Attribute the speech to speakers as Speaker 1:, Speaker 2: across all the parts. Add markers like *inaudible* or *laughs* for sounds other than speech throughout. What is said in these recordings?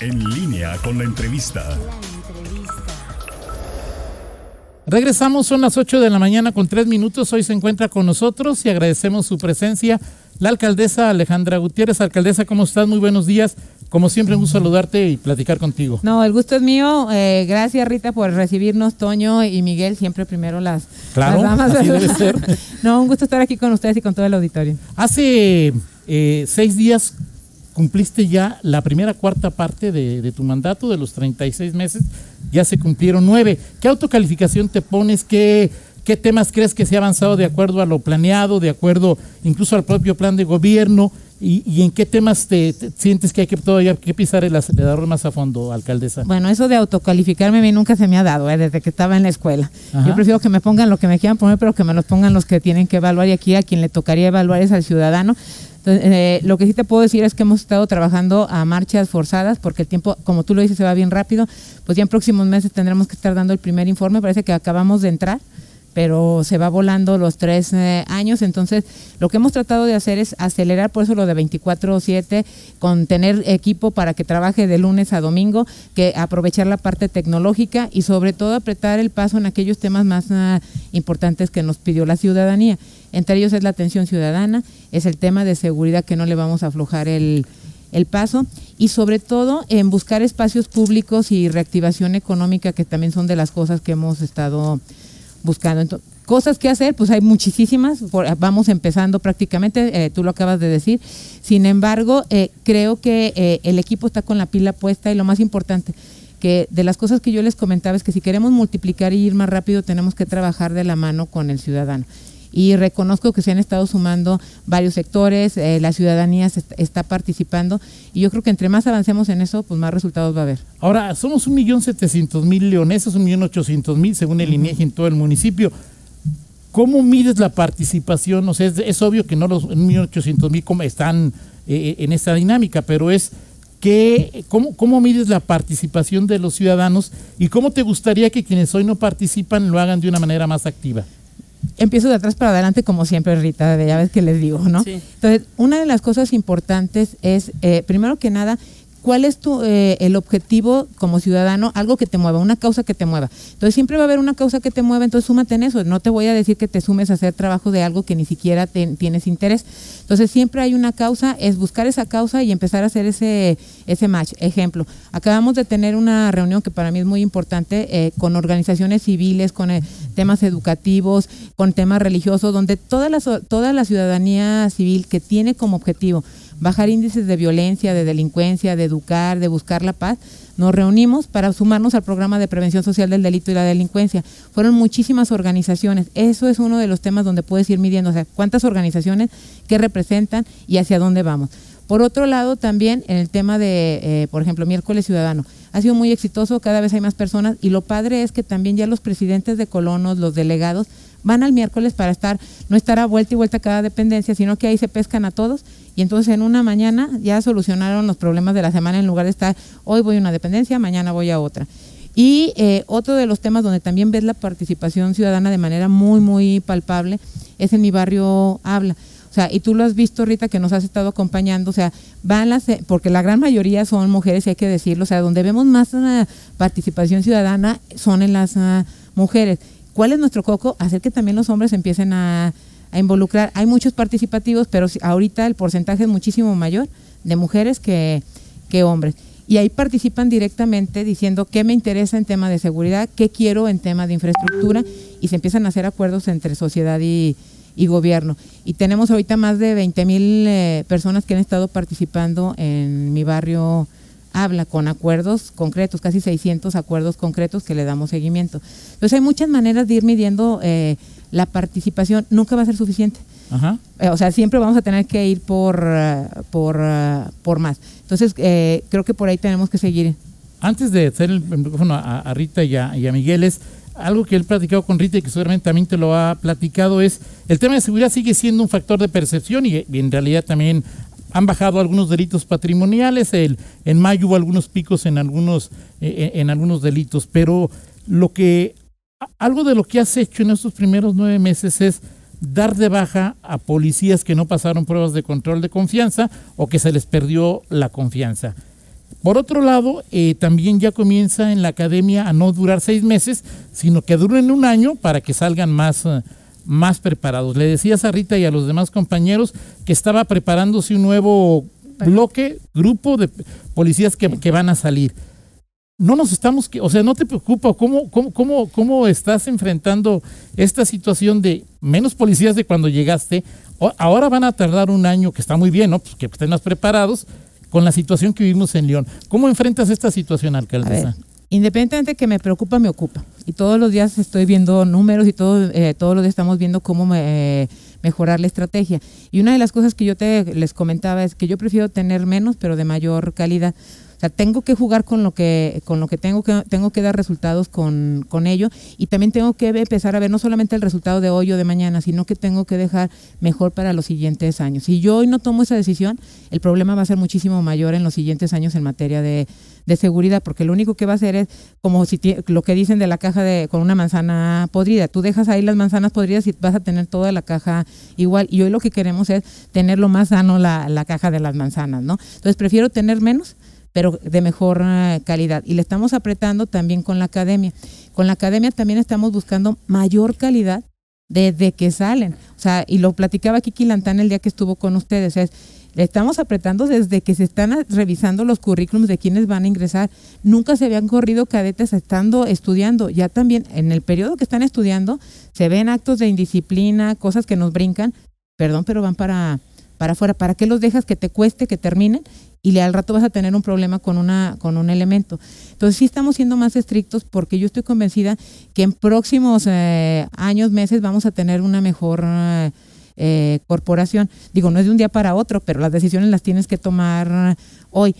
Speaker 1: En línea con la entrevista.
Speaker 2: Regresamos, son las 8 de la mañana con 3 minutos. Hoy se encuentra con nosotros y agradecemos su presencia la alcaldesa Alejandra Gutiérrez. Alcaldesa, ¿cómo estás? Muy buenos días. Como siempre, un gusto saludarte y platicar contigo.
Speaker 3: No, el gusto es mío. Eh, gracias, Rita, por recibirnos, Toño y Miguel. Siempre primero las,
Speaker 2: Claro,
Speaker 3: las damas.
Speaker 2: así
Speaker 3: ¿verdad?
Speaker 2: debe ser. *laughs*
Speaker 3: no, un gusto estar aquí con ustedes y con todo el auditorio.
Speaker 2: Hace eh, seis días cumpliste ya la primera cuarta parte de, de tu mandato, de los 36 meses, ya se cumplieron nueve. ¿Qué autocalificación te pones? ¿Qué, ¿Qué temas crees que se ha avanzado de acuerdo a lo planeado, de acuerdo incluso al propio plan de gobierno? ¿Y, y en qué temas te, te sientes que hay que todavía que pisar el acelerador más a fondo, alcaldesa?
Speaker 3: Bueno, eso de autocalificarme a mí nunca se me ha dado, eh, desde que estaba en la escuela.
Speaker 2: Ajá.
Speaker 3: Yo prefiero que me pongan lo que me quieran poner, pero que me los pongan los que tienen que evaluar y aquí a quien le tocaría evaluar es al ciudadano. Entonces, eh, lo que sí te puedo decir es que hemos estado trabajando a marchas forzadas porque el tiempo, como tú lo dices, se va bien rápido. Pues ya en próximos meses tendremos que estar dando el primer informe. Parece que acabamos de entrar, pero se va volando los tres eh, años. Entonces, lo que hemos tratado de hacer es acelerar, por eso lo de 24-7, con tener equipo para que trabaje de lunes a domingo, que aprovechar la parte tecnológica y sobre todo apretar el paso en aquellos temas más ah, importantes que nos pidió la ciudadanía. Entre ellos es la atención ciudadana, es el tema de seguridad que no le vamos a aflojar el, el paso y sobre todo en buscar espacios públicos y reactivación económica que también son de las cosas que hemos estado buscando. Entonces, cosas que hacer, pues hay muchísimas, vamos empezando prácticamente, eh, tú lo acabas de decir. Sin embargo, eh, creo que eh, el equipo está con la pila puesta y lo más importante, que de las cosas que yo les comentaba es que si queremos multiplicar y ir más rápido, tenemos que trabajar de la mano con el ciudadano. Y reconozco que se han estado sumando varios sectores, eh, la ciudadanía se est- está participando y yo creo que entre más avancemos en eso, pues más resultados va a haber.
Speaker 2: Ahora, somos un millón setecientos mil leoneses, un millón ochocientos mil según el INEGI en todo el municipio. ¿Cómo mides la participación? O sea, es, es obvio que no los un millón ochocientos mil como están eh, en esta dinámica, pero es que, ¿cómo, ¿cómo mides la participación de los ciudadanos y cómo te gustaría que quienes hoy no participan lo hagan de una manera más activa?
Speaker 3: Empiezo de atrás para adelante como siempre, Rita, de ya ves que les digo, ¿no?
Speaker 4: Sí.
Speaker 3: Entonces, una de las cosas importantes es, eh, primero que nada, ¿cuál es tu, eh, el objetivo como ciudadano? Algo que te mueva, una causa que te mueva. Entonces, siempre va a haber una causa que te mueva, entonces súmate en eso. No te voy a decir que te sumes a hacer trabajo de algo que ni siquiera tienes interés. Entonces, siempre hay una causa, es buscar esa causa y empezar a hacer ese, ese match. Ejemplo, acabamos de tener una reunión que para mí es muy importante eh, con organizaciones civiles, con eh, temas educativos, con temas religiosos, donde toda la, toda la ciudadanía civil que tiene como objetivo bajar índices de violencia, de delincuencia, de educar, de buscar la paz, nos reunimos para sumarnos al programa de prevención social del delito y la delincuencia. Fueron muchísimas organizaciones. Eso es uno de los temas donde puedes ir midiendo, o sea, cuántas organizaciones, qué representan y hacia dónde vamos. Por otro lado, también en el tema de, eh, por ejemplo, miércoles ciudadano, ha sido muy exitoso, cada vez hay más personas y lo padre es que también ya los presidentes de colonos, los delegados, van al miércoles para estar, no estar a vuelta y vuelta a cada dependencia, sino que ahí se pescan a todos y entonces en una mañana ya solucionaron los problemas de la semana en lugar de estar, hoy voy a una dependencia, mañana voy a otra. Y eh, otro de los temas donde también ves la participación ciudadana de manera muy, muy palpable es en mi barrio Habla. O sea, y tú lo has visto, Rita, que nos has estado acompañando, o sea, van las, eh, porque la gran mayoría son mujeres, hay que decirlo, o sea, donde vemos más ah, participación ciudadana son en las ah, mujeres. ¿Cuál es nuestro coco? Hacer que también los hombres empiecen a, involucrar. Hay muchos participativos, pero ahorita el porcentaje es muchísimo mayor de mujeres que, hombres. Y ahí participan directamente diciendo qué me interesa en tema de seguridad, qué quiero en tema de infraestructura y se empiezan a hacer acuerdos entre sociedad y, y gobierno. Y tenemos ahorita más de 20 mil eh, personas que han estado participando en mi barrio Habla con acuerdos concretos, casi 600 acuerdos concretos que le damos seguimiento. Entonces hay muchas maneras de ir midiendo eh, la participación, nunca va a ser suficiente.
Speaker 2: Ajá.
Speaker 3: Eh, o sea, siempre vamos a tener que ir por, eh, por, eh, por más. Entonces, eh, creo que por ahí tenemos que seguir.
Speaker 2: Antes de hacer el micrófono a, a Rita y a, y a Miguel, es algo que él platicado con Rita y que seguramente también te lo ha platicado, es el tema de seguridad sigue siendo un factor de percepción y, y en realidad también han bajado algunos delitos patrimoniales, el, en mayo hubo algunos picos en algunos, eh, en algunos delitos, pero lo que, algo de lo que has hecho en estos primeros nueve meses es dar de baja a policías que no pasaron pruebas de control de confianza o que se les perdió la confianza. Por otro lado, eh, también ya comienza en la academia a no durar seis meses, sino que duren un año para que salgan más, eh, más preparados. Le decías a Rita y a los demás compañeros que estaba preparándose un nuevo bloque, grupo de policías que, que van a salir no nos estamos, o sea, no te preocupa, ¿cómo, cómo, cómo, cómo estás enfrentando esta situación de menos policías de cuando llegaste? ahora van a tardar un año, que está muy bien, ¿no? Pues que estén más preparados con la situación que vivimos en León. ¿Cómo enfrentas esta situación, alcaldesa?
Speaker 3: Independientemente de que me preocupa, me ocupa. Y todos los días estoy viendo números y todo, eh, todos los días estamos viendo cómo eh, mejorar la estrategia. Y una de las cosas que yo te les comentaba es que yo prefiero tener menos, pero de mayor calidad. Sea, tengo que jugar con lo que, con lo que tengo que, tengo que dar resultados con, con ello y también tengo que empezar a ver no solamente el resultado de hoy o de mañana, sino que tengo que dejar mejor para los siguientes años. Si yo hoy no tomo esa decisión, el problema va a ser muchísimo mayor en los siguientes años en materia de, de seguridad, porque lo único que va a hacer es como si lo que dicen de la caja de con una manzana podrida. Tú dejas ahí las manzanas podridas y vas a tener toda la caja igual. Y hoy lo que queremos es tener lo más sano la, la caja de las manzanas, ¿no? Entonces prefiero tener menos pero de mejor eh, calidad. Y le estamos apretando también con la academia. Con la academia también estamos buscando mayor calidad desde que salen. O sea, y lo platicaba Kiki Lantán el día que estuvo con ustedes, es, le estamos apretando desde que se están revisando los currículums de quienes van a ingresar. Nunca se habían corrido cadetes estando estudiando. Ya también en el periodo que están estudiando se ven actos de indisciplina, cosas que nos brincan. Perdón, pero van para para afuera. ¿Para qué los dejas que te cueste que terminen y al rato vas a tener un problema con, una, con un elemento. Entonces sí estamos siendo más estrictos porque yo estoy convencida que en próximos eh, años, meses vamos a tener una mejor eh, corporación. Digo, no es de un día para otro, pero las decisiones las tienes que tomar hoy.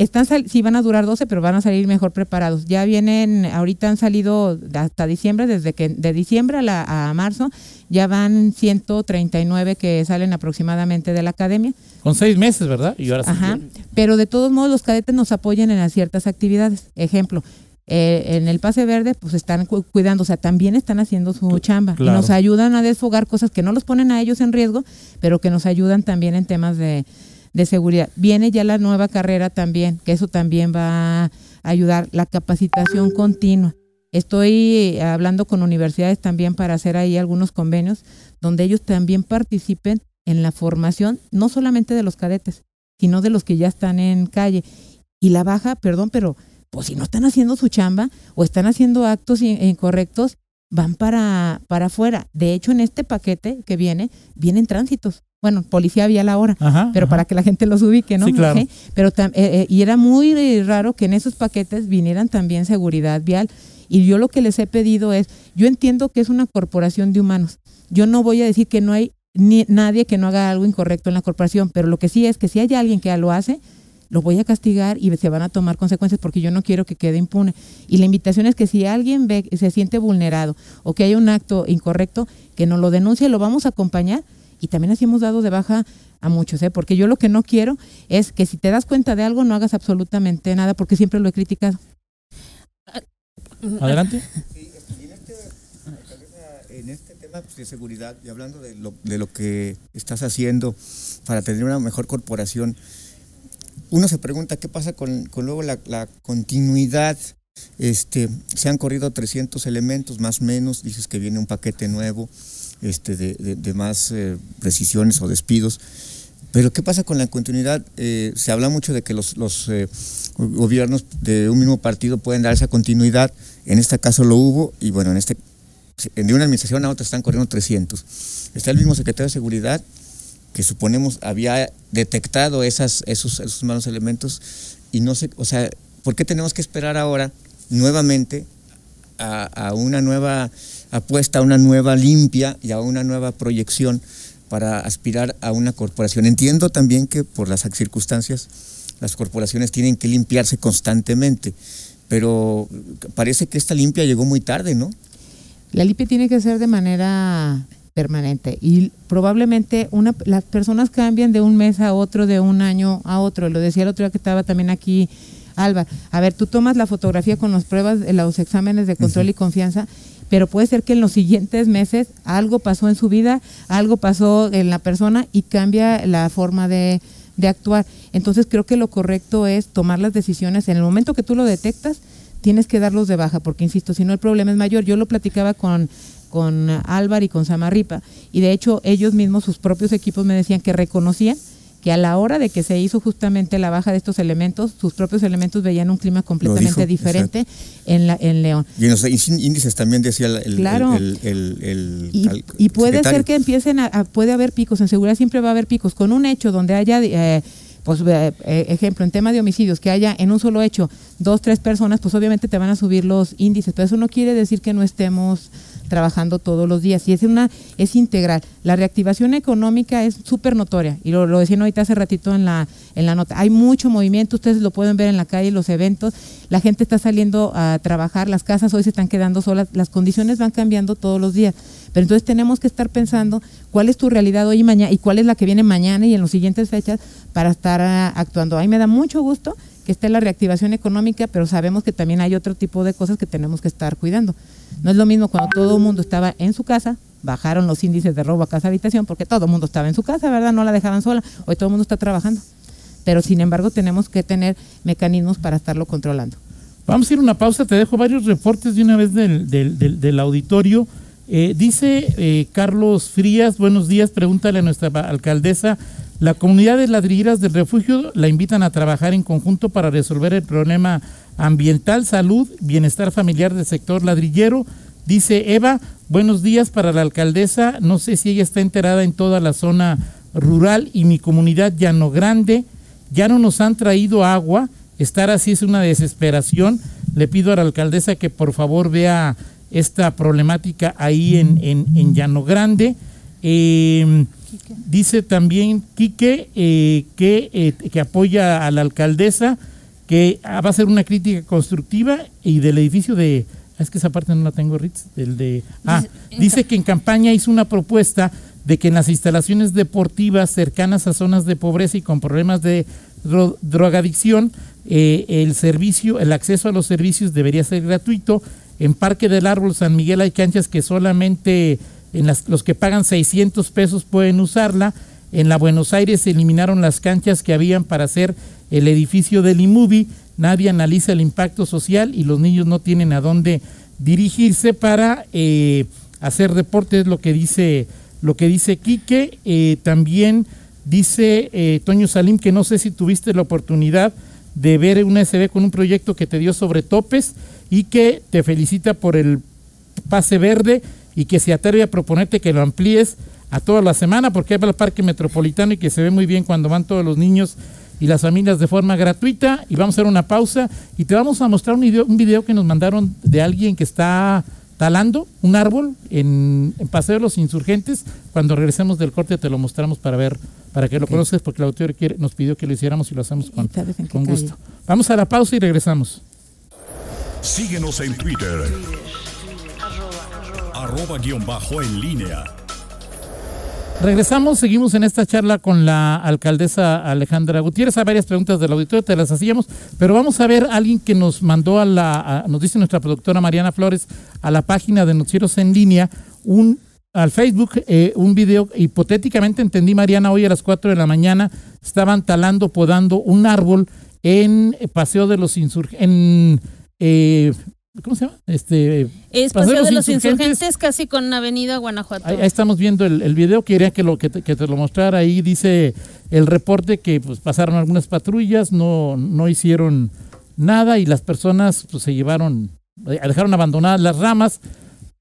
Speaker 3: Están sí van a durar 12, pero van a salir mejor preparados. Ya vienen, ahorita han salido hasta diciembre, desde que de diciembre a, a marzo, ya van 139 que salen aproximadamente de la academia.
Speaker 2: Con seis meses, ¿verdad?
Speaker 3: Y ahora Ajá. Pero de todos modos los cadetes nos apoyan en ciertas actividades. Ejemplo, eh, en el pase verde, pues están cuidando, o sea, también están haciendo su chamba. Y nos ayudan a desfogar cosas que no los ponen a ellos en riesgo, pero que nos ayudan también en temas de, de seguridad. Viene ya la nueva carrera también, que eso también va a ayudar, la capacitación continua. Estoy hablando con universidades también para hacer ahí algunos convenios donde ellos también participen en la formación, no solamente de los cadetes, sino de los que ya están en calle. Y la baja, perdón, pero pues si no están haciendo su chamba o están haciendo actos incorrectos, van para, para afuera. De hecho, en este paquete que viene, vienen tránsitos. Bueno, policía había la hora, pero para que la gente los ubique, ¿no?
Speaker 2: Sí, claro.
Speaker 3: Pero eh, eh, y era muy raro que en esos paquetes vinieran también seguridad vial. Y yo lo que les he pedido es, yo entiendo que es una corporación de humanos. Yo no voy a decir que no hay ni, nadie que no haga algo incorrecto en la corporación, pero lo que sí es que si hay alguien que lo hace, lo voy a castigar y se van a tomar consecuencias porque yo no quiero que quede impune. Y la invitación es que si alguien ve, se siente vulnerado o que hay un acto incorrecto, que nos lo denuncie, lo vamos a acompañar y también así hemos dado de baja a muchos, ¿eh? porque yo lo que no quiero es que si te das cuenta de algo no hagas absolutamente nada porque siempre lo he criticado.
Speaker 2: Adelante.
Speaker 4: en este tema pues, de seguridad y hablando de lo, de lo que estás haciendo para tener una mejor corporación, uno se pregunta qué pasa con, luego la, continuidad. Este, se han corrido 300 elementos, más o menos, dices que viene un paquete nuevo este, de, más eh, precisiones o despidos. Pero ¿qué pasa con la continuidad? Eh, se habla mucho de que los, los eh, gobiernos de un mismo partido pueden dar esa continuidad. En este caso lo hubo y bueno, en este de una administración a otra están corriendo 300. Está el mismo secretario de Seguridad que suponemos había detectado esas, esos, esos malos elementos y no sé, o sea, ¿por qué tenemos que esperar ahora nuevamente a, una nueva apuesta, a una nueva limpia y a una nueva proyección para aspirar a una corporación? Entiendo también que por las circunstancias las corporaciones tienen que limpiarse constantemente, pero parece que esta limpia llegó muy tarde, ¿no?
Speaker 3: La limpia tiene que ser de manera permanente y probablemente una, las personas cambian de un mes a otro, de un año a otro. Lo decía el otro día que estaba también aquí Alba. A ver, tú tomas la fotografía con las pruebas, los exámenes de control y confianza, pero puede ser que en los siguientes meses algo pasó en su vida, algo pasó en la persona y cambia la forma de, de actuar. Entonces creo que lo correcto es tomar las decisiones en el momento que tú lo detectas, tienes que darlos de baja, porque insisto, si no el problema es mayor. Yo lo platicaba con con Álvaro y con Samarripa y de hecho ellos mismos sus propios equipos me decían que reconocían que a la hora de que se hizo justamente la baja de estos elementos, sus propios elementos veían un clima completamente diferente en, la, en León.
Speaker 4: Y en los índices también decía el,
Speaker 3: claro.
Speaker 4: el,
Speaker 3: y, puede ser que empiecen a, puede haber picos, en seguridad siempre va a haber picos, con un hecho donde haya... Eh, pues eh, eh, ejemplo, en tema de homicidios, que haya en un solo hecho dos, tres personas, pues obviamente te van a subir los índices, pero eso no quiere decir que no estemos trabajando todos los días y es una es integral. La reactivación económica es súper notoria y lo, lo decían ahorita hace ratito en la en la nota. Hay mucho movimiento, ustedes lo pueden ver en la calle, los eventos, la gente está saliendo a trabajar, las casas hoy se están quedando solas, las condiciones van cambiando todos los días. Pero entonces tenemos que estar pensando cuál es tu realidad hoy y mañana y cuál es la que viene mañana y en las siguientes fechas para estar ah, actuando. A mí me da mucho gusto que esté la reactivación económica, pero sabemos que también hay otro tipo de cosas que tenemos que estar cuidando. No es lo mismo cuando todo el mundo estaba en su casa, bajaron los índices de robo a casa habitación porque todo el mundo estaba en su casa, ¿verdad? No la dejaban sola. Hoy todo el mundo está trabajando. Pero sin embargo tenemos que tener mecanismos para estarlo controlando.
Speaker 2: Vamos a ir a una pausa, te dejo varios reportes de una vez del, del, del, auditorio. Eh, dice eh, Carlos Frías, buenos días, pregúntale a nuestra alcaldesa, la comunidad de ladrilleras del refugio la invitan a trabajar en conjunto para resolver el problema ambiental, salud, bienestar familiar del sector ladrillero. Dice Eva, buenos días para la alcaldesa. No sé si ella está enterada en toda la zona rural y mi comunidad Llano Grande. Ya no nos han traído agua. Estar así es una desesperación. Le pido a la alcaldesa que por favor vea esta problemática ahí en, en, Llano Grande. Em, dice también Quique eh, que, eh, que apoya a la alcaldesa que va a ser una crítica constructiva y del edificio de ah, es que esa parte no la tengo Ritz, del de ah, dice que en campaña hizo una propuesta de que en las instalaciones deportivas cercanas a zonas de pobreza y con problemas de drogadicción eh, el servicio, el acceso a los servicios debería ser gratuito. En Parque del Árbol San Miguel hay canchas que solamente en las, los que pagan 600 pesos pueden usarla. En la Buenos Aires se eliminaron las canchas que habían para hacer el edificio del IMUBI, nadie analiza el impacto social y los niños no tienen a dónde dirigirse para eh, hacer deportes, lo que dice, lo que dice Quique. Eh, también dice eh, Toño Salim que no sé si tuviste la oportunidad de ver un SB con un proyecto que te dio sobre topes y que te felicita por el pase verde y que se atreve a proponerte que lo amplíes a toda la semana porque hay el parque metropolitano y que se ve muy bien cuando van todos los niños y las familias de forma gratuita. Y vamos a hacer una pausa y te vamos a mostrar un video, un video que nos mandaron de alguien que está talando un árbol en, Paseo de los Insurgentes. Cuando regresemos del corte te lo mostramos para ver, para que lo conozcas, porque el autor quiere, nos pidió que lo hiciéramos y lo hacemos con, con gusto. Vamos a la pausa y regresamos.
Speaker 1: Síguenos en Twitter. Arroba, guion bajo en línea
Speaker 2: Regresamos, seguimos en esta charla con la alcaldesa Alejandra Gutiérrez. Hay varias preguntas del auditorio, te las hacíamos, pero vamos a ver a alguien que nos mandó a la, nos dice nuestra productora Mariana Flores, a la página de Noticieros en línea, un al Facebook eh, un video, hipotéticamente entendí Mariana, hoy a las 4 de la mañana estaban talando, podando un árbol en Paseo de los Insurgentes, en eh, ¿Cómo se llama? Este,
Speaker 5: es Paseo, de los insurgentes, casi con Avenida Guanajuato.
Speaker 2: Ahí, estamos viendo el, el, video, quería que, lo, que, te, que te lo mostrara. Ahí dice el reporte que pues, pasaron algunas patrullas, no, no hicieron nada y las personas pues, se llevaron, eh, dejaron abandonadas las ramas.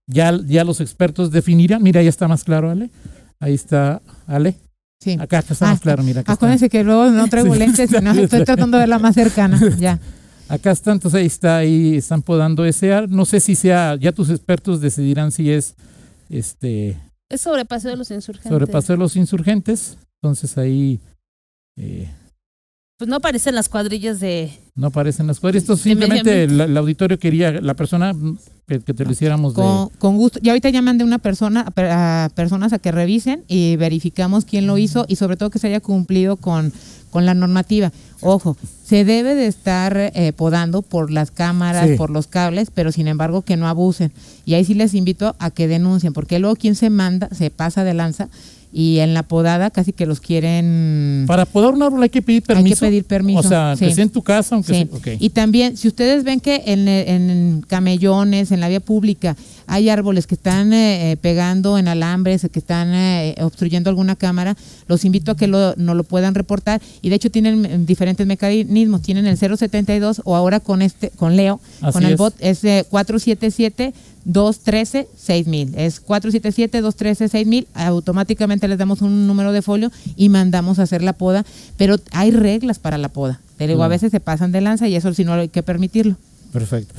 Speaker 2: Ya, ya los expertos definirán. Mira, ya está más claro, Ale. Ahí está, Ale.
Speaker 3: Sí.
Speaker 2: Acá, está más ah, claro, mira.
Speaker 3: Acuérdense que luego no traigo *laughs* lentes, sino estoy tratando de verla más cercana. Ya.
Speaker 2: Acá está, entonces ahí está, ahí están podando ese No sé si sea, ya tus expertos decidirán si es este.
Speaker 5: Es sobre Paseo de los Insurgentes.
Speaker 2: Sobre Paseo de los Insurgentes. Entonces ahí. Eh,
Speaker 5: pues no aparecen las cuadrillas de.
Speaker 2: No aparecen las cuadrillas. Esto simplemente el, auditorio quería, la persona que, te lo hiciéramos
Speaker 3: con, Con gusto. Y ahorita ya mandé una persona, a personas a que revisen y verificamos quién lo hizo y sobre todo que se haya cumplido con con la normativa. Ojo, se debe de estar eh, podando por las cámaras, por los cables, pero sin embargo que no abusen. Y ahí sí les invito a que denuncien, porque luego quien se manda se pasa de lanza y en la podada casi que los quieren...
Speaker 2: Para podar un árbol hay que pedir permiso.
Speaker 3: Hay que pedir permiso.
Speaker 2: O sea, que sea en tu casa, aunque
Speaker 3: sí.
Speaker 2: sea,
Speaker 3: Y también, si ustedes ven que en, en camellones, en la vía pública, hay árboles que están eh, pegando en alambres, que están eh, obstruyendo alguna cámara, los invito a que lo, no lo puedan reportar y de hecho tienen diferentes mecanismos, tienen el 072 o ahora con este con Leo, con el bot es 477 213 6000. Es 477 213 6000. Automáticamente les damos un número de folio y mandamos a hacer la poda, pero hay reglas para la poda. Te digo, a veces se pasan de lanza y eso si no hay que permitirlo.
Speaker 2: Perfecto.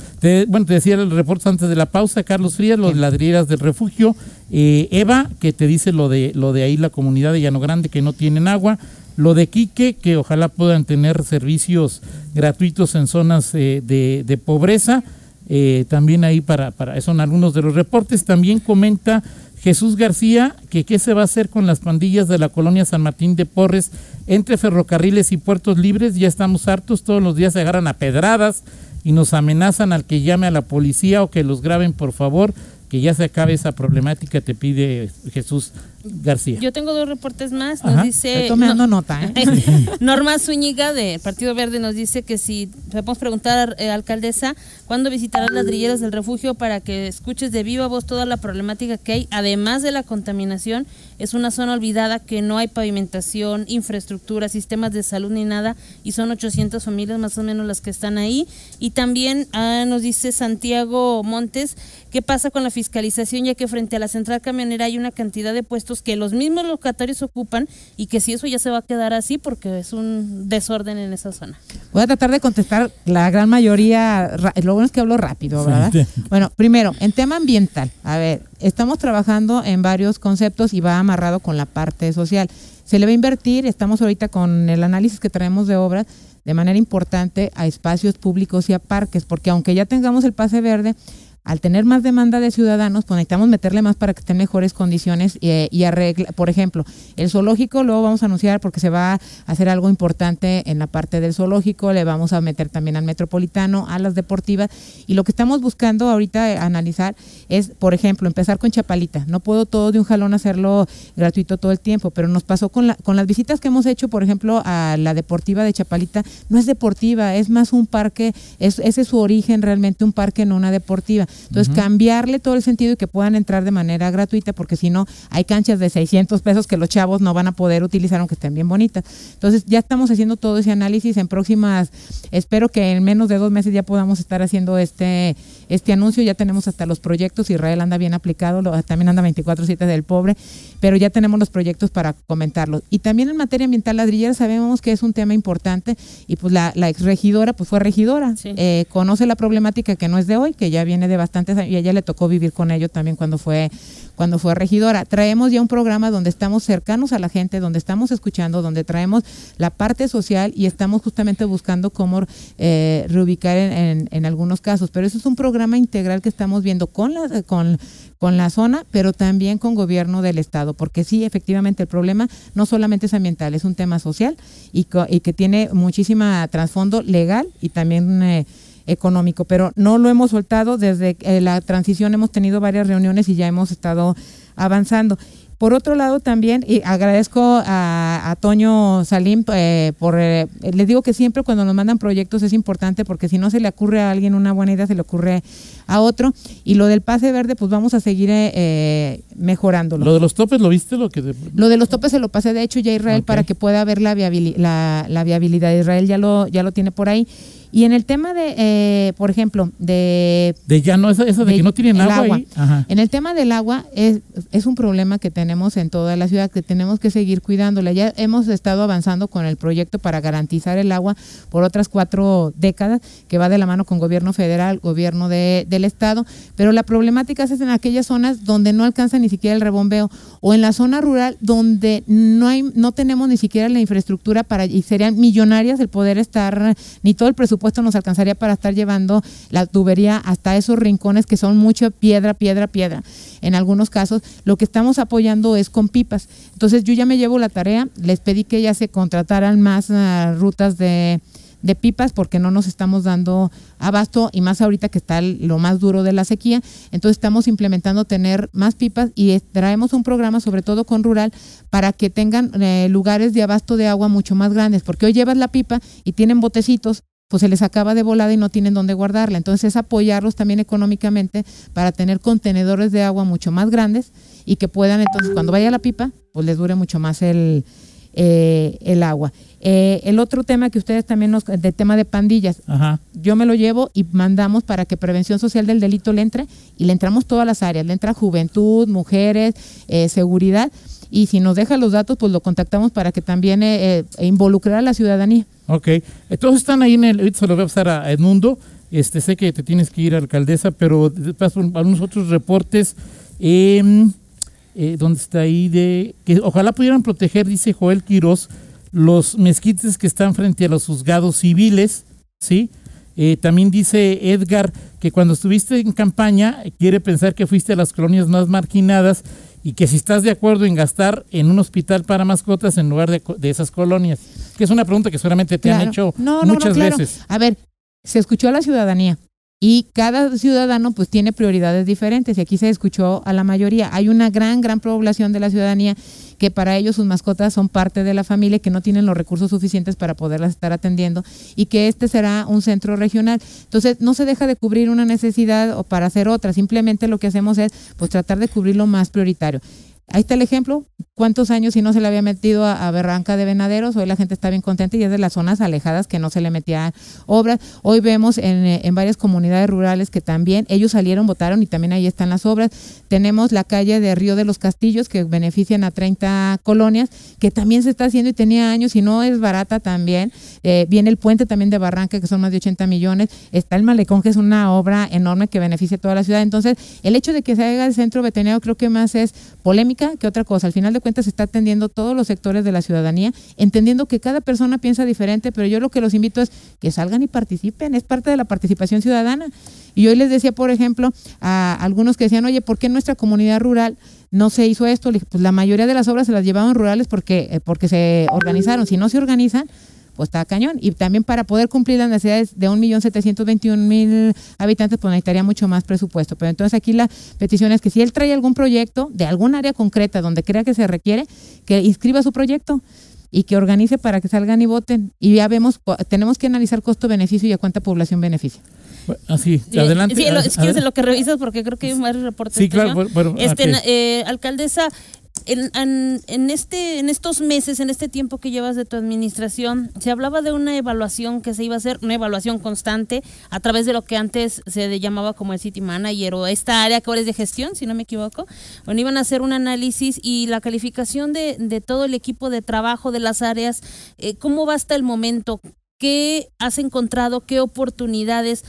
Speaker 2: bueno, te decía el reporte antes de la pausa, Carlos Frías, los ladrilleras del refugio. Eh, Eva, que te dice lo de, lo de ahí la comunidad de Llano Grande que no tienen agua. Lo de Quique, que ojalá puedan tener servicios gratuitos en zonas eh, de, de, pobreza. Eh, también ahí para, para, son algunos de los reportes. También comenta Jesús García que qué se va a hacer con las pandillas de la colonia San Martín de Porres entre ferrocarriles y puertos libres. Ya estamos hartos, todos los días se agarran a pedradas y nos amenazan al que llame a la policía o que los graben, por favor, que ya se acabe esa problemática, te pide Jesús García.
Speaker 5: Yo tengo dos reportes más. Nos dice.
Speaker 3: tomando nota, ¿eh? *laughs*
Speaker 5: Norma Zúñiga del Partido Verde nos dice que si podemos preguntar, eh, alcaldesa, ¿cuándo visitarás las ladrilleras del refugio para que escuches de viva voz toda la problemática que hay? Además de la contaminación, es una zona olvidada que no hay pavimentación, infraestructura, sistemas de salud ni nada, y son 800 familias más o menos las que están ahí. Y también ah, nos dice Santiago Montes, ¿qué pasa con la fiscalización? Ya que frente a la central camionera hay una cantidad de puestos que los mismos locatarios ocupan y que si eso ya se va a quedar así porque es un desorden en esa zona.
Speaker 3: Voy a tratar de contestar la gran mayoría, lo bueno es que hablo rápido, ¿verdad? Bueno, primero, en tema ambiental, a ver, estamos trabajando en varios conceptos y va amarrado con la parte social. Se le va a invertir, estamos ahorita con el análisis que traemos de obras de manera importante a espacios públicos y a parques, porque aunque ya tengamos el pase verde, al tener más demanda de ciudadanos, pues necesitamos meterle más para que estén mejores condiciones y, y arregla, por ejemplo, el zoológico luego vamos a anunciar porque se va a hacer algo importante en la parte del zoológico, le vamos a meter también al metropolitano, a las deportivas y lo que estamos buscando ahorita analizar es, por ejemplo, empezar con Chapalita. No puedo todo de un jalón hacerlo gratuito todo el tiempo, pero nos pasó con, la, con las visitas que hemos hecho, por ejemplo, a la deportiva de Chapalita, no es deportiva, es más un parque, es, ese es su origen realmente, un parque, no una deportiva. Entonces, cambiarle todo el sentido y que puedan entrar de manera gratuita, porque si no, hay canchas de 600 pesos que los chavos no van a poder utilizar aunque estén bien bonitas. Entonces, ya estamos haciendo todo ese análisis en próximas, espero que en menos de dos meses ya podamos estar haciendo este, este anuncio, ya tenemos hasta los proyectos, Israel anda bien aplicado, también anda 24-7 del pobre, pero ya tenemos los proyectos para comentarlos. Y también en materia ambiental ladrillera sabemos que es un tema importante y pues la, la ex regidora pues fue regidora, eh, conoce la problemática que no es de hoy, que ya viene de bastantes años y ella le tocó vivir con ello también cuando fue cuando fue regidora. Traemos ya un programa donde estamos cercanos a la gente, donde estamos escuchando, donde traemos la parte social y estamos justamente buscando cómo eh, reubicar en, en, algunos casos. Pero eso es un programa integral que estamos viendo con la, con, con la zona, pero también con gobierno del Estado, porque sí, efectivamente, el problema no solamente es ambiental, es un tema social y, y que tiene muchísima trasfondo legal y también... Eh, económico, pero no lo hemos soltado desde eh, la transición, hemos tenido varias reuniones y ya hemos estado avanzando. Por otro lado también, y agradezco a, Toño Salim eh, por, eh, les digo que siempre cuando nos mandan proyectos es importante porque si no se le ocurre a alguien una buena idea, se le ocurre a otro. Y lo del pase verde, pues vamos a seguir eh, mejorándolo.
Speaker 2: ¿Lo de los topes lo viste? Lo, que
Speaker 3: lo de los topes se lo pasé de hecho ya a Israel para que pueda ver la, la, la viabilidad. Israel ya lo, ya lo tiene por ahí. Y en el tema de, eh, por ejemplo, de...
Speaker 2: De ya no, eso, de, que no tienen agua.
Speaker 3: En el tema del agua es, es un problema que tenemos en toda la ciudad, que tenemos que seguir cuidándola. Ya hemos estado avanzando con el proyecto para garantizar el agua por otras cuatro décadas, que va de la mano con gobierno federal, gobierno de, del estado, pero la problemática es en aquellas zonas donde no alcanza ni siquiera el rebombeo o en la zona rural donde no hay no tenemos ni siquiera la infraestructura para y serían millonarias el poder estar ni todo el presupuesto puesto nos alcanzaría para estar llevando la tubería hasta esos rincones que son mucho piedra, piedra, piedra. En algunos casos, lo que estamos apoyando es con pipas. Entonces, yo ya me llevo la tarea, les pedí que ya se contrataran más ah, rutas de de pipas porque no nos estamos dando abasto y más ahorita que está lo más duro de la sequía. Entonces estamos implementando tener más pipas y traemos un programa sobre todo con rural para que tengan eh, lugares de abasto de agua mucho más grandes porque hoy llevas la pipa y tienen botecitos pues se les acaba de volada y no tienen dónde guardarla. Entonces es apoyarlos también económicamente para tener contenedores de agua mucho más grandes y que puedan entonces cuando vaya la pipa, pues les dure mucho más el, eh, el agua. Eh, el otro tema que ustedes también nos, de tema de pandillas, yo me lo llevo y mandamos para que Prevención Social del Delito le entre y le entramos todas las áreas, le entra juventud, mujeres, eh, seguridad y si nos deja los datos, pues lo contactamos para que también eh, involucrar a la ciudadanía.
Speaker 2: Ok, todos están ahí en el, ahorita se lo voy a pasar a Edmundo, este, sé que te tienes que ir, alcaldesa, pero paso algunos otros reportes. Eh, eh, ¿Dónde está ahí? De que ojalá pudieran proteger, dice Joel Quiroz, los mezquites que están frente a los juzgados civiles, ¿sí? Eh, también dice Edgar que cuando estuviste en campaña quiere pensar que fuiste a las colonias más marginadas y que si estás de acuerdo en gastar en un hospital para mascotas en lugar de, esas colonias, que es una pregunta que seguramente te han hecho muchas veces.
Speaker 3: A ver, se escuchó a la ciudadanía y cada ciudadano pues tiene prioridades diferentes y aquí se escuchó a la mayoría. Hay una gran, gran población de la ciudadanía que para ellos sus mascotas son parte de la familia, que no tienen los recursos suficientes para poderlas estar atendiendo y que este será un centro regional. Entonces, no se deja de cubrir una necesidad o para hacer otra, simplemente lo que hacemos es pues tratar de cubrir lo más prioritario. Ahí está el ejemplo. ¿Cuántos años si no se le había metido a, Barranca de Venaderos? Hoy la gente está bien contenta y es de las zonas alejadas que no se le metían obras. Hoy vemos en, en, varias comunidades rurales que también ellos salieron, votaron y también ahí están las obras. Tenemos la calle de Río de los Castillos que benefician a 30 colonias, que también se está haciendo y tenía años y no es barata también. Eh, viene el puente también de Barranca que son más de 80 millones. Está el malecón que es una obra enorme que beneficia a toda la ciudad. Entonces, el hecho de que se haga el centro veterinario creo que más es polémica que otra cosa. Al final de cuentas se está atendiendo todos los sectores de la ciudadanía, entendiendo que cada persona piensa diferente, pero yo lo que los invito es que salgan y participen, es parte de la participación ciudadana. Y hoy les decía, por ejemplo, a algunos que decían, oye, ¿por qué en nuestra comunidad rural no se hizo esto? Pues la mayoría de las obras se las llevaban rurales porque, eh, porque se organizaron. Si no se organizan, pues está cañón. Y también para poder cumplir las necesidades de 1.721.000 habitantes, pues necesitaría mucho más presupuesto. Pero entonces aquí la petición es que si él trae algún proyecto de algún área concreta donde crea que se requiere, que inscriba su proyecto y que organice para que salgan y voten. Y ya vemos, tenemos que analizar costo-beneficio y a cuánta población beneficia.
Speaker 2: Así, adelante.
Speaker 5: Sí, es que es lo que revisas porque creo que hay varios reportes.
Speaker 2: Sí, claro. Bueno,
Speaker 5: este, eh, alcaldesa, en, en, este, en estos meses, en este tiempo que llevas de tu administración, se hablaba de una evaluación que se iba a hacer, una evaluación constante a través de lo que antes se llamaba como el City Manager o esta área que ahora es de gestión, si no me equivoco. Bueno, iban a hacer un análisis y la calificación de, de todo el equipo de trabajo de las áreas. Eh, ¿Cómo va hasta el momento? ¿Qué has encontrado? ¿Qué oportunidades?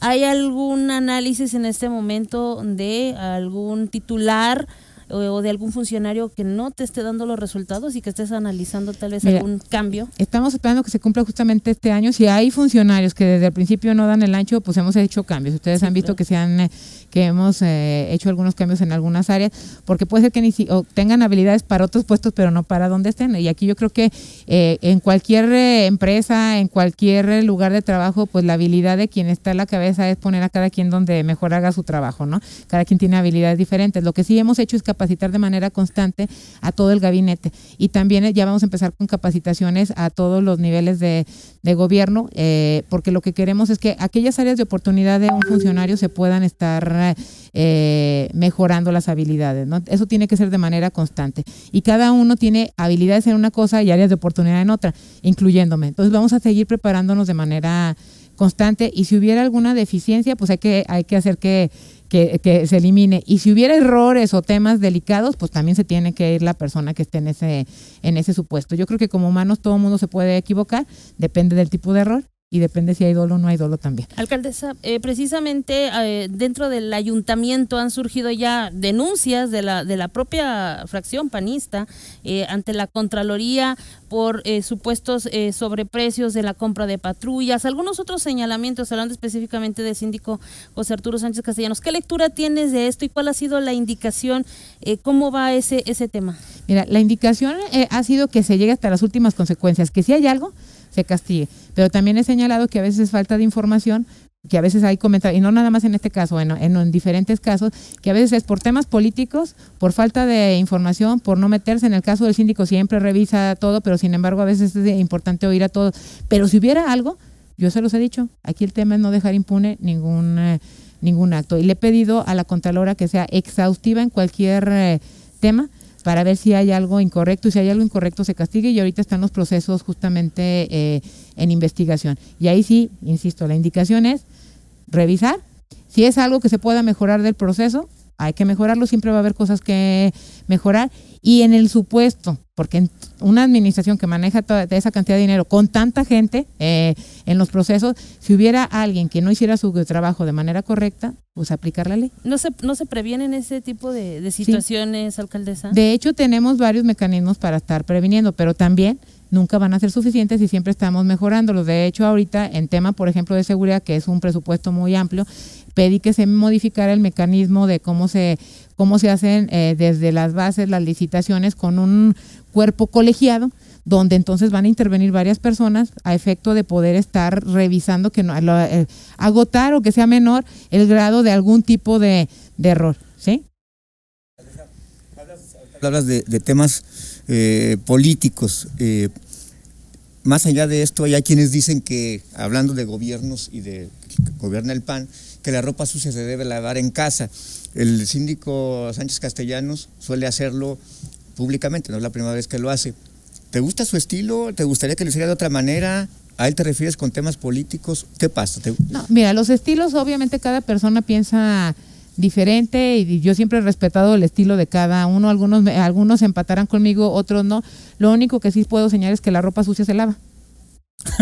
Speaker 5: ¿Hay algún análisis en este momento de algún titular? O, de algún funcionario que no te esté dando los resultados y que estés analizando tal vez algún cambio?
Speaker 3: Estamos esperando que se cumpla justamente este año. Si hay funcionarios que desde el principio no dan el ancho, pues hemos hecho cambios. Ustedes han visto que se han eh, que hemos eh, hecho algunos cambios en algunas áreas, porque puede ser que ni si, tengan habilidades para otros puestos, pero no para donde estén. Y aquí yo creo que eh, en cualquier empresa, en cualquier lugar de trabajo, pues la habilidad de quien está en la cabeza es poner a cada quien donde mejor haga su trabajo, ¿no? Cada quien tiene habilidades diferentes. Lo que sí hemos hecho es capacitar de manera constante a todo el gabinete. Y también eh, ya vamos a empezar con capacitaciones a todos los niveles de, gobierno, eh, porque lo que queremos es que aquellas áreas de oportunidad de un funcionario se puedan estar eh, mejorando las habilidades. Eso tiene que ser de manera constante. Y cada uno tiene habilidades en una cosa y áreas de oportunidad en otra, incluyéndome. Entonces vamos a seguir preparándonos de manera constante y si hubiera alguna deficiencia, pues hay que, hay que hacer que que, se elimine. Y si hubiera errores o temas delicados, pues también se tiene que ir la persona que esté en ese, en ese supuesto. Yo creo que como humanos todo mundo se puede equivocar, depende del tipo de error y depende si hay dolo o no hay dolo también.
Speaker 5: Alcaldesa, eh, precisamente eh, dentro del ayuntamiento han surgido ya denuncias de la, de la propia fracción panista eh, ante la Contraloría por supuestos sobreprecios de la compra de patrullas, algunos otros señalamientos, hablando específicamente del síndico José Arturo Sánchez Castellanos. ¿Qué lectura tienes de esto y cuál ha sido la indicación? ¿Cómo va ese, ese tema?
Speaker 3: Mira, la indicación ha sido que se llegue hasta las últimas consecuencias, que si hay algo, se castigue. Pero también he señalado que a veces es falta de información que a veces hay comentarios, y no nada más en este caso, en, en, diferentes casos, que a veces es por temas políticos, por falta de información, por no meterse. En el caso del síndico siempre revisa todo, pero sin embargo a veces es importante oír a todos. Pero si hubiera algo, yo se los he dicho, aquí el tema es no dejar impune ningún, eh, ningún acto. Y le he pedido a la Contralora que sea exhaustiva en cualquier eh, tema para ver si hay algo incorrecto y si hay algo incorrecto se castigue y ahorita están los procesos justamente eh, en investigación. Y ahí sí, insisto, la indicación es revisar. Si es algo que se pueda mejorar del proceso, hay que mejorarlo, siempre va a haber cosas que mejorar. Y en el supuesto, porque en una administración que maneja toda esa cantidad de dinero con tanta gente eh, en los procesos, si hubiera alguien que no hiciera su trabajo de manera correcta, pues aplicar la ley.
Speaker 5: ¿No se, no se previenen ese tipo de, situaciones, alcaldesa?
Speaker 3: De hecho, tenemos varios mecanismos para estar previniendo, pero también nunca van a ser suficientes y siempre estamos mejorándolos. De hecho, ahorita en tema, por ejemplo, de seguridad, que es un presupuesto muy amplio, pedí que se modificara el mecanismo de cómo se cómo se hacen eh, desde las bases las licitaciones con un cuerpo colegiado donde entonces van a intervenir varias personas a efecto de poder estar revisando que no eh, agotar o que sea menor el grado de algún tipo de, error, ¿sí?
Speaker 4: Hablas de, temas eh, políticos. más allá de esto, hay quienes dicen que, hablando de gobiernos y de que gobierna el PAN, que la ropa sucia se debe lavar en casa. El síndico Sánchez Castellanos suele hacerlo públicamente, no es la primera vez que lo hace. ¿Te gusta su estilo? ¿Te gustaría que lo hiciera de otra manera? ¿A él te refieres con temas políticos? ¿Qué pasa?
Speaker 3: No, mira, los estilos obviamente cada persona piensa diferente y yo siempre he respetado el estilo de cada uno. Algunos, algunos empatarán conmigo, otros no. Lo único que sí puedo señalar es que la ropa sucia se lava.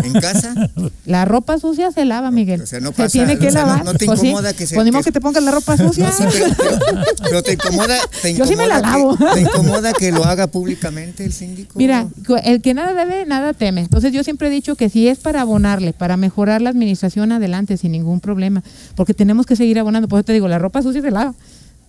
Speaker 4: ¿En casa?
Speaker 3: La ropa sucia se lava, Miguel.
Speaker 4: O sea, no pasa,
Speaker 3: se tiene que lavar.
Speaker 4: no, te pues incomoda que se.
Speaker 3: Ponemos que, te pongas la ropa sucia.
Speaker 4: Sí, pero, te incomoda. Te incomoda
Speaker 3: Yo sí me la lavo.
Speaker 4: Que, ¿Te incomoda que lo haga públicamente el síndico?
Speaker 3: Mira, el que nada debe, nada teme. Entonces, yo siempre he dicho que si es para abonarle, para mejorar la administración, adelante, sin ningún problema. Porque tenemos que seguir abonando. Por eso te digo, la ropa sucia se lava.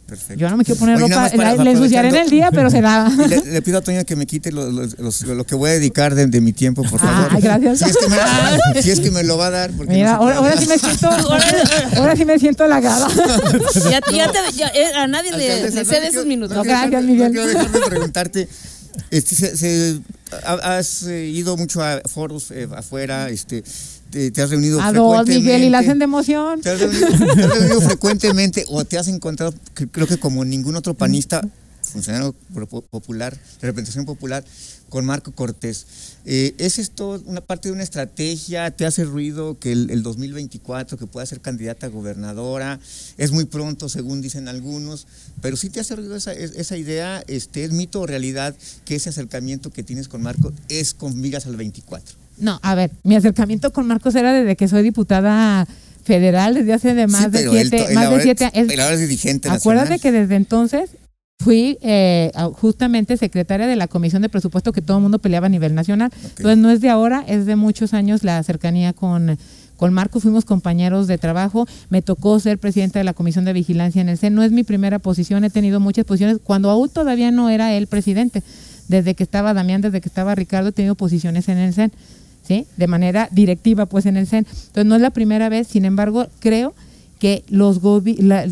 Speaker 4: Perfecto.
Speaker 3: Yo no me quiero poner ropa, le ensuciaré en el día, pero se lava.
Speaker 4: Le, pido a Toño que me quite lo, lo, que voy a dedicar de, mi tiempo, por favor.
Speaker 3: Ah, gracias.
Speaker 4: Si es, que me, si es, que me, lo va a dar. *laughs*
Speaker 3: Mira, ahora, sí me siento, *laughs* ahora, sí me siento halagada. *laughs*
Speaker 5: ya, ya, te, ya eh, a nadie le, le cede esos minutos.
Speaker 3: No, gracias, Miguel.
Speaker 4: quiero dejar de preguntarte. Este, se, has eh, ido mucho a foros eh, afuera, este, te, has reunido
Speaker 3: a
Speaker 4: frecuentemente.
Speaker 3: Miguel, y la hacen de emoción.
Speaker 4: Te has, reunido, frecuentemente o te has encontrado, creo que como ningún otro panista, funcionario popular, de representación popular, con Marco Cortés. Eh, ¿Es esto una parte de una estrategia? ¿Te hace ruido que el, 2024, que pueda ser candidata a gobernadora? Es muy pronto, según dicen algunos, pero sí te hace ruido esa, esa idea, este, ¿es mito o realidad que ese acercamiento que tienes con Marco es con migas al 24?
Speaker 3: No, a ver, mi acercamiento con Marcos era desde que soy diputada federal, desde hace de más de siete, más de siete
Speaker 4: años. dirigente
Speaker 3: Acuérdate que desde entonces fui eh, justamente secretaria de la Comisión de Presupuesto que todo el mundo peleaba a nivel nacional. Entonces no es de ahora, es de muchos años la cercanía con, con Marcos, fuimos compañeros de trabajo, me tocó ser presidenta de la Comisión de Vigilancia en el CEN, no es mi primera posición, he tenido muchas posiciones cuando aún todavía no era él presidente, desde que estaba Damián, desde que estaba Ricardo, he tenido posiciones en el CEN. ¿Sí? De manera directiva, pues en el CEN. Entonces no es la primera vez, sin embargo, creo que los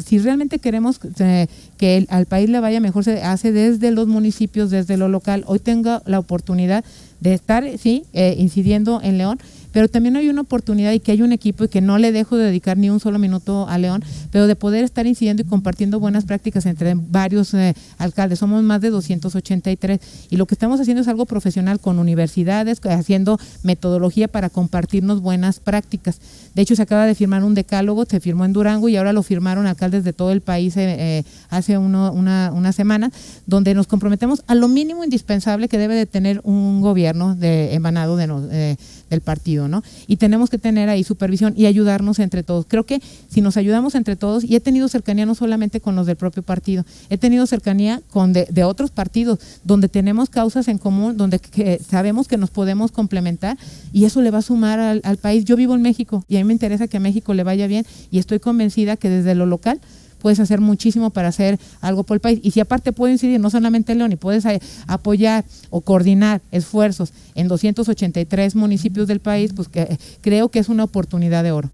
Speaker 3: si realmente queremos eh, que al país le vaya mejor, se hace desde los municipios, desde lo local. Hoy tengo la oportunidad de estar, sí, eh, incidiendo en León, pero también hay una oportunidad y que hay un equipo y que no le dejo de dedicar ni un solo minuto a León, pero de poder estar incidiendo y compartiendo buenas prácticas entre varios eh, alcaldes. Somos más de 283 y lo que estamos haciendo es algo profesional con universidades, haciendo metodología para compartirnos buenas prácticas. De hecho, se acaba de firmar un decálogo, se firmó en Durango y ahora lo firmaron alcaldes de todo el país eh, eh, hace uno, una, semana, donde nos comprometemos a lo mínimo indispensable que debe de tener un gobierno de, emanado de, del partido, ¿no? Y tenemos que tener ahí supervisión y ayudarnos entre todos. Creo que si nos ayudamos entre todos, y he tenido cercanía no solamente con los del propio partido, he tenido cercanía con de, otros partidos, donde tenemos causas en común, donde sabemos que nos podemos complementar y eso le va a sumar al, al país. Yo vivo en México y a mí me interesa que a México le vaya bien y estoy convencida que desde lo local puedes hacer muchísimo para hacer algo por el país. Y si aparte puede incidir no solamente en León, y puedes a- apoyar o coordinar esfuerzos en 283 municipios del país, pues que, creo que es una oportunidad de oro.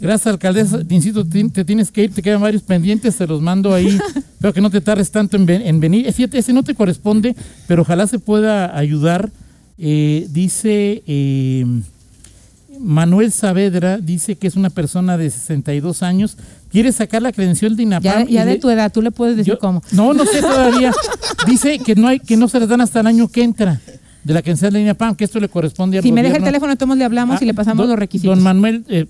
Speaker 2: Gracias, alcaldesa. Te insisto, te tienes que ir, te quedan varios pendientes, te los mando ahí. *laughs* Espero que no te tardes tanto en, ven- en venir. Ese no te corresponde, pero ojalá se pueda ayudar. Eh, dice eh, Manuel Saavedra, dice que es una persona de 62 años, quiere sacar la credencial de INAPAM.
Speaker 3: Ya, ya de
Speaker 2: le-
Speaker 3: tu edad, tú le puedes decir
Speaker 2: yo-
Speaker 3: cómo.
Speaker 2: No, no sé todavía. *laughs* Dice que no hay, que no se les dan hasta el año que entra de la credencial de INAPAM, que esto le corresponde al
Speaker 3: Si me deja el teléfono, entonces le hablamos y le
Speaker 2: Ah,
Speaker 3: pasamos
Speaker 2: don-
Speaker 3: los requisitos.
Speaker 2: Don Manuel, eh,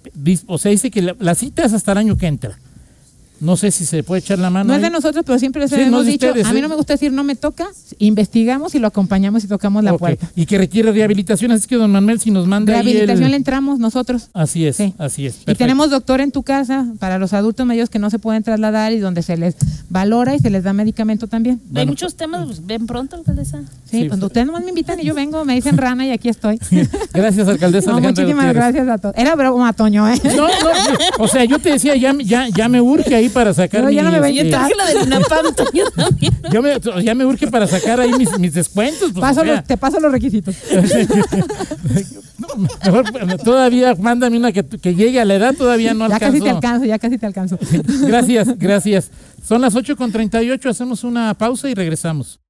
Speaker 2: o sea, dice que la, la cita es hasta el año que entra. No sé si se puede echar la mano.
Speaker 3: No es
Speaker 2: ahí.
Speaker 3: de nosotros, pero siempre les
Speaker 2: Sí,
Speaker 3: hemos dicho,
Speaker 2: ustedes,
Speaker 3: a mí
Speaker 2: ¿eh?
Speaker 3: no me gusta decir no me toca, investigamos y lo acompañamos y tocamos la puerta.
Speaker 2: Y que requiere rehabilitación, así que don Manuel, si nos manda ahí
Speaker 3: Rehabilitación
Speaker 2: el-
Speaker 3: le entramos nosotros.
Speaker 2: Así es,
Speaker 3: Sí.
Speaker 2: así es.
Speaker 3: Y tenemos doctor en tu casa para los adultos mayores que no se pueden trasladar y donde se les valora y se les da medicamento también.
Speaker 5: Hay muchos temas, pues, ven pronto, alcaldesa.
Speaker 3: Sí,
Speaker 2: Sí,
Speaker 3: cuando
Speaker 2: sí.
Speaker 3: ustedes nomás me invitan y yo vengo, me dicen rana y aquí estoy. *laughs*
Speaker 2: Gracias, alcaldesa
Speaker 3: No, muchísimas
Speaker 2: Gutiérrez.
Speaker 3: gracias a todos. Era broma, Toño, ¿eh?
Speaker 2: No, no, o sea, yo te decía, ya, ya, ya me urge ahí para sacar
Speaker 3: Pero ya no me
Speaker 5: Traje la del INAPAM, Toño, también. *laughs*
Speaker 2: yo me- ya me urge para sacar ahí mis, mis descuentos. pues,
Speaker 3: Paso
Speaker 2: o sea,
Speaker 3: los- te paso los requisitos. *laughs*
Speaker 2: no, mejor, todavía mándame una que, que llegue a la edad, todavía no
Speaker 3: ya
Speaker 2: alcanzo.
Speaker 3: casi te alcanzo, ya casi te alcanzo.
Speaker 2: Gracias, gracias. Son las 8 con 38, hacemos una pausa y regresamos.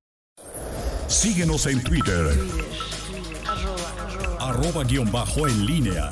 Speaker 1: Síguenos en Twitter. Arroba guion bajo en línea.